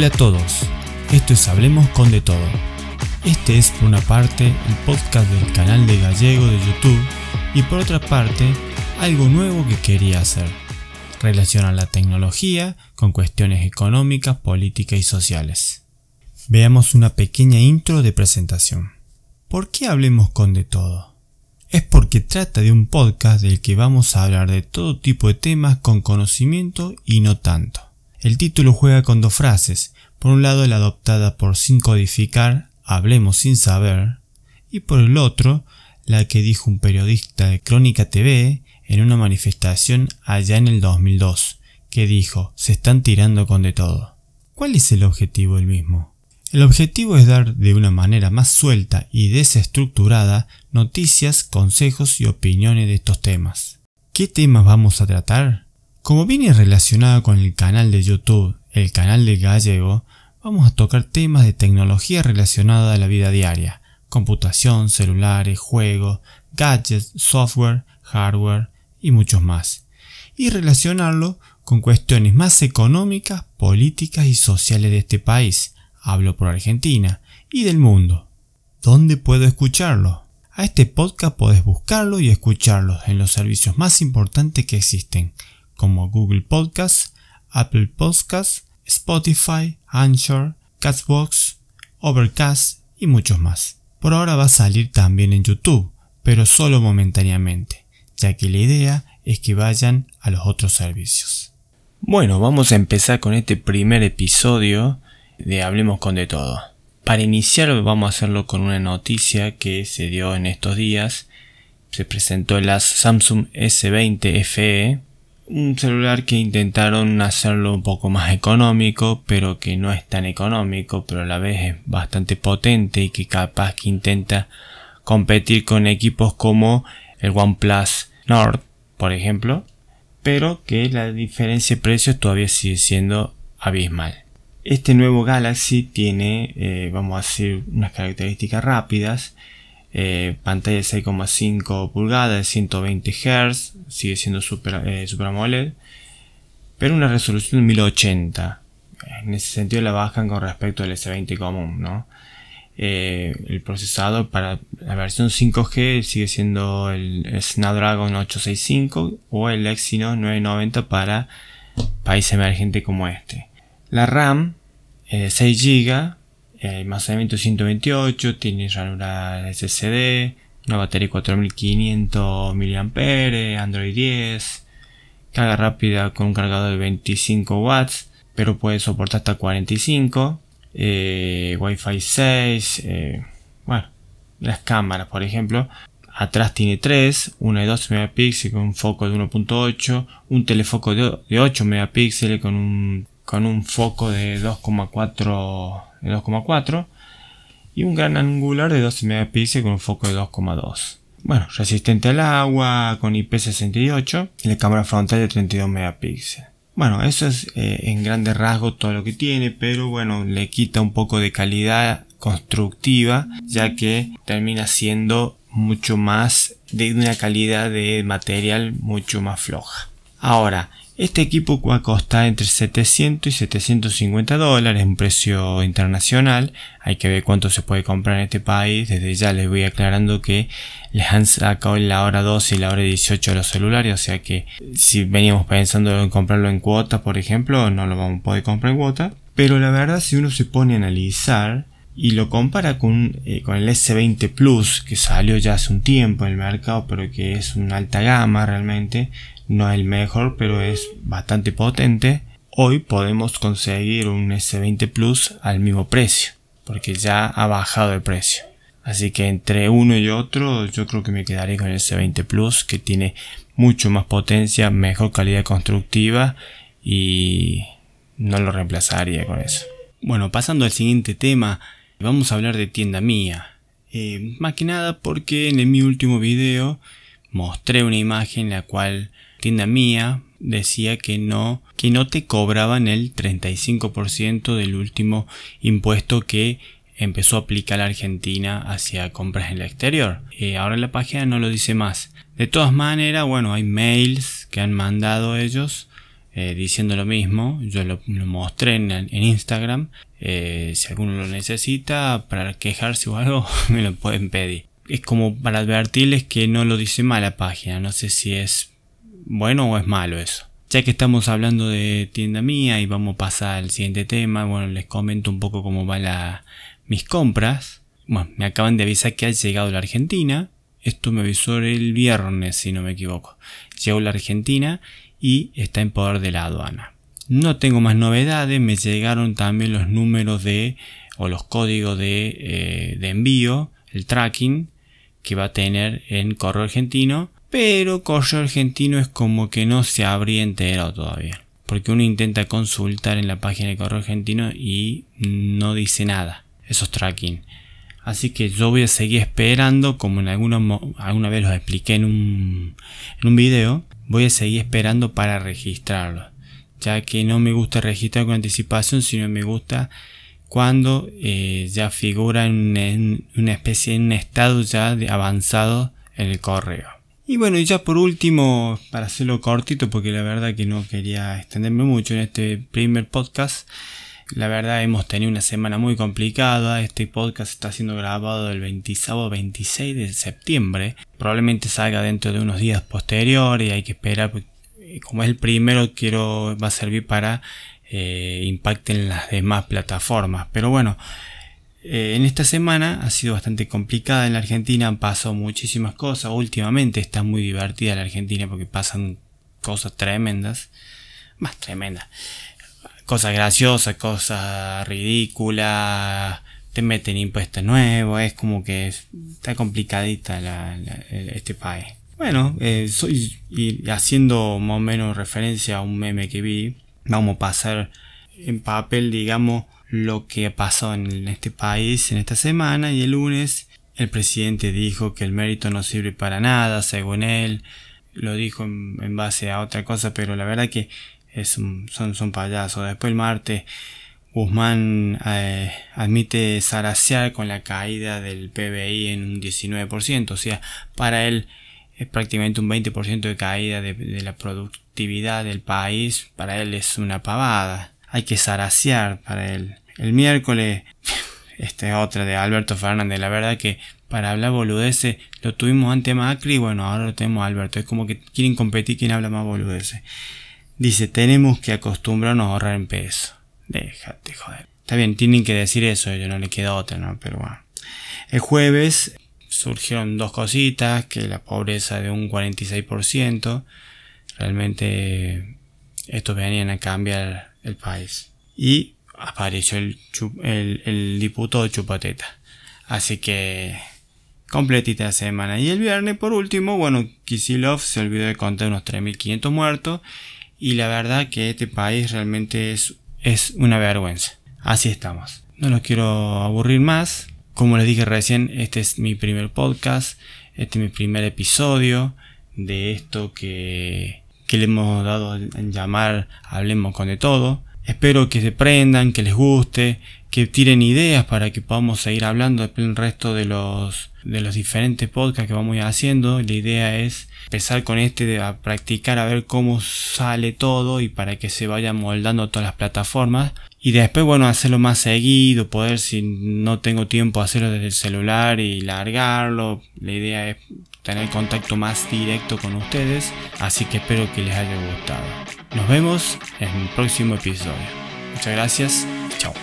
Hola a todos, esto es Hablemos con de todo. Este es por una parte el podcast del canal de Gallego de YouTube y por otra parte algo nuevo que quería hacer. Relacionar la tecnología con cuestiones económicas, políticas y sociales. Veamos una pequeña intro de presentación. ¿Por qué hablemos con de todo? Es porque trata de un podcast del que vamos a hablar de todo tipo de temas con conocimiento y no tanto. El título juega con dos frases, por un lado la adoptada por Sin Codificar, Hablemos sin saber, y por el otro la que dijo un periodista de Crónica TV en una manifestación allá en el 2002, que dijo, se están tirando con de todo. ¿Cuál es el objetivo del mismo? El objetivo es dar de una manera más suelta y desestructurada noticias, consejos y opiniones de estos temas. ¿Qué temas vamos a tratar? Como viene relacionado con el canal de YouTube, el canal de Gallego, vamos a tocar temas de tecnología relacionada a la vida diaria, computación, celulares, juegos, gadgets, software, hardware y muchos más, y relacionarlo con cuestiones más económicas, políticas y sociales de este país, hablo por Argentina, y del mundo. ¿Dónde puedo escucharlo? A este podcast podés buscarlo y escucharlo en los servicios más importantes que existen, como Google Podcasts, Apple Podcasts, Spotify, Anchor, Castbox, Overcast y muchos más. Por ahora va a salir también en YouTube, pero solo momentáneamente, ya que la idea es que vayan a los otros servicios. Bueno, vamos a empezar con este primer episodio de Hablemos con de todo. Para iniciar vamos a hacerlo con una noticia que se dio en estos días. Se presentó el Samsung S20 FE un celular que intentaron hacerlo un poco más económico, pero que no es tan económico, pero a la vez es bastante potente y que capaz que intenta competir con equipos como el OnePlus Nord, por ejemplo, pero que la diferencia de precios todavía sigue siendo abismal. Este nuevo Galaxy tiene, eh, vamos a decir, unas características rápidas eh, pantalla de 6,5 pulgadas, 120 Hz, sigue siendo Super, eh, Super AMOLED, pero una resolución de 1080. En ese sentido la bajan con respecto al S20 común, ¿no? Eh, el procesador para la versión 5G sigue siendo el, Snapdragon 865 o el Exynos 990 para países emergentes como este. La RAM, 6 GB, eh, almacenamiento 128, tiene ranura SSD, una batería 4500 mAh, Android 10, carga rápida con un cargador de 25 watts, pero puede soportar hasta 45, eh, Wi-Fi 6, eh, bueno, las cámaras por ejemplo, atrás tiene 3, una de 12 megapíxeles con un foco de 1.8, un telefoco de, 8 megapíxeles con un, con un foco de 2,4 de 2,4 y un gran angular de 12 megapíxeles con un foco de 2,2. Bueno, resistente al agua con IP68 y la cámara frontal de 32 megapíxeles. Bueno, eso es eh, en grandes rasgos todo lo que tiene, pero bueno, le quita un poco de calidad constructiva, ya que termina siendo mucho más de una calidad de material mucho más floja. Ahora, este equipo va a costar entre 700 y 750 dólares, un precio internacional. Hay que ver cuánto se puede comprar en este país. Desde ya les voy aclarando que les han sacado la hora 12 y la hora 18 de los celulares. O sea que si veníamos pensando en comprarlo en cuota, por ejemplo, no lo vamos a poder comprar en cuota. Pero la verdad, si uno se pone a analizar y lo compara con, eh, con el S20 Plus que salió ya hace un tiempo en el mercado, pero que es una alta gama realmente, no es el mejor, pero es bastante potente. Hoy podemos conseguir un S20 Plus al mismo precio, porque ya ha bajado el precio. Así que entre uno y otro, yo creo que me quedaré con el S20 Plus, que tiene mucho más potencia, mejor calidad constructiva y no lo reemplazaría con eso. Bueno, pasando al siguiente tema, vamos a hablar de tienda mía. Eh, más que nada porque en mi último video mostré una imagen en la cual tienda mía decía que no, que no te cobraban el 35% del último impuesto que empezó a aplicar la Argentina hacia compras en el exterior. Eh, ahora la página no lo dice más. De todas maneras, bueno, hay mails que han mandado ellos eh, diciendo lo mismo. Yo lo, mostré en, Instagram. Eh, si alguno lo necesita para quejarse o algo, me lo pueden pedir. Es como para advertirles que no lo dice mal la página. No sé si es bueno o es malo eso. Ya que estamos hablando de tienda mía y vamos a pasar al siguiente tema, bueno, les comento un poco cómo van mis compras. Bueno, me acaban de avisar que ha llegado la Argentina. Esto me avisó el viernes, si no me equivoco. Llegó la Argentina y está en poder de la aduana. No tengo más novedades, me llegaron también los números de o los códigos de, eh, de envío, el tracking que va a tener en correo argentino, pero correo argentino es como que no se habría enterado todavía, porque uno intenta consultar en la página de correo argentino y no dice nada, esos tracking. Así que yo voy a seguir esperando, como en alguna, alguna vez los expliqué en un, en un video, voy a seguir esperando para registrarlo. Ya que no me gusta registrar con anticipación, sino me gusta cuando eh, ya figura en, una especie, en un estado ya de avanzado en el correo. Y bueno, y ya por último, para hacerlo cortito, porque la verdad que no quería extenderme mucho en este primer podcast, la verdad hemos tenido una semana muy complicada. Este podcast está siendo grabado el 26 de septiembre. Probablemente salga dentro de unos días posteriores y hay que esperar. Eh, como es el primero, quiero va a servir para eh, impacten las demás plataformas. Pero bueno, eh, en esta semana ha sido bastante complicada en la Argentina. Han pasado muchísimas cosas. Últimamente está muy divertida la Argentina porque pasan cosas tremendas. Más tremendas cosas graciosas, cosas ridículas, te meten impuestos nuevos, es como que está complicadita este país. Bueno, eh, soy y haciendo más o menos referencia a un meme que vi, vamos a pasar en papel, digamos, lo que pasado en este país en esta semana y el lunes el presidente dijo que el mérito no sirve para nada, según él, lo dijo en base a otra cosa, pero la verdad que son, son payasos. Después el martes Guzmán eh, admite zarasear con la caída del PBI en un 19%. O sea, para él es prácticamente un 20% de caída de, la productividad del país. Para él es una pavada. Hay que zarasear para él. El miércoles, esta es otra de Alberto Fernández. La verdad que para hablar boludeces lo tuvimos ante Macri y bueno, ahora lo tenemos a Alberto. Es como que quieren competir quién habla más boludeces. Dice, tenemos que acostumbrarnos a ahorrar en peso. Déjate, joder. Está bien, tienen que decir eso, yo no le queda otra, ¿no? Pero bueno. El jueves surgieron dos cositas, que la pobreza de un 46%. Realmente estos venían a cambiar el país. Y apareció el, el, el diputado Chupateta. Así que completita la semana. Y el viernes, por último, bueno, Kisilov se olvidó de contar unos 3.500 muertos y la verdad que este país realmente es, es una vergüenza. Así estamos. No los quiero aburrir más. Como les dije recién, este es mi primer podcast, este es mi primer episodio de esto que, que le hemos dado en llamar Hablemos con de todo. Espero que se prendan, que les guste, que tiren ideas para que podamos seguir hablando el resto de los, de los diferentes podcasts que vamos haciendo. La idea es empezar con este a practicar a ver cómo sale todo y para que se vayan moldando todas las plataformas. Y después, bueno, hacerlo más seguido, poder si no tengo tiempo hacerlo desde el celular y largarlo. La idea es tener contacto más directo con ustedes. Así que espero que les haya gustado. Nos vemos en el próximo episodio. Muchas gracias. Chao.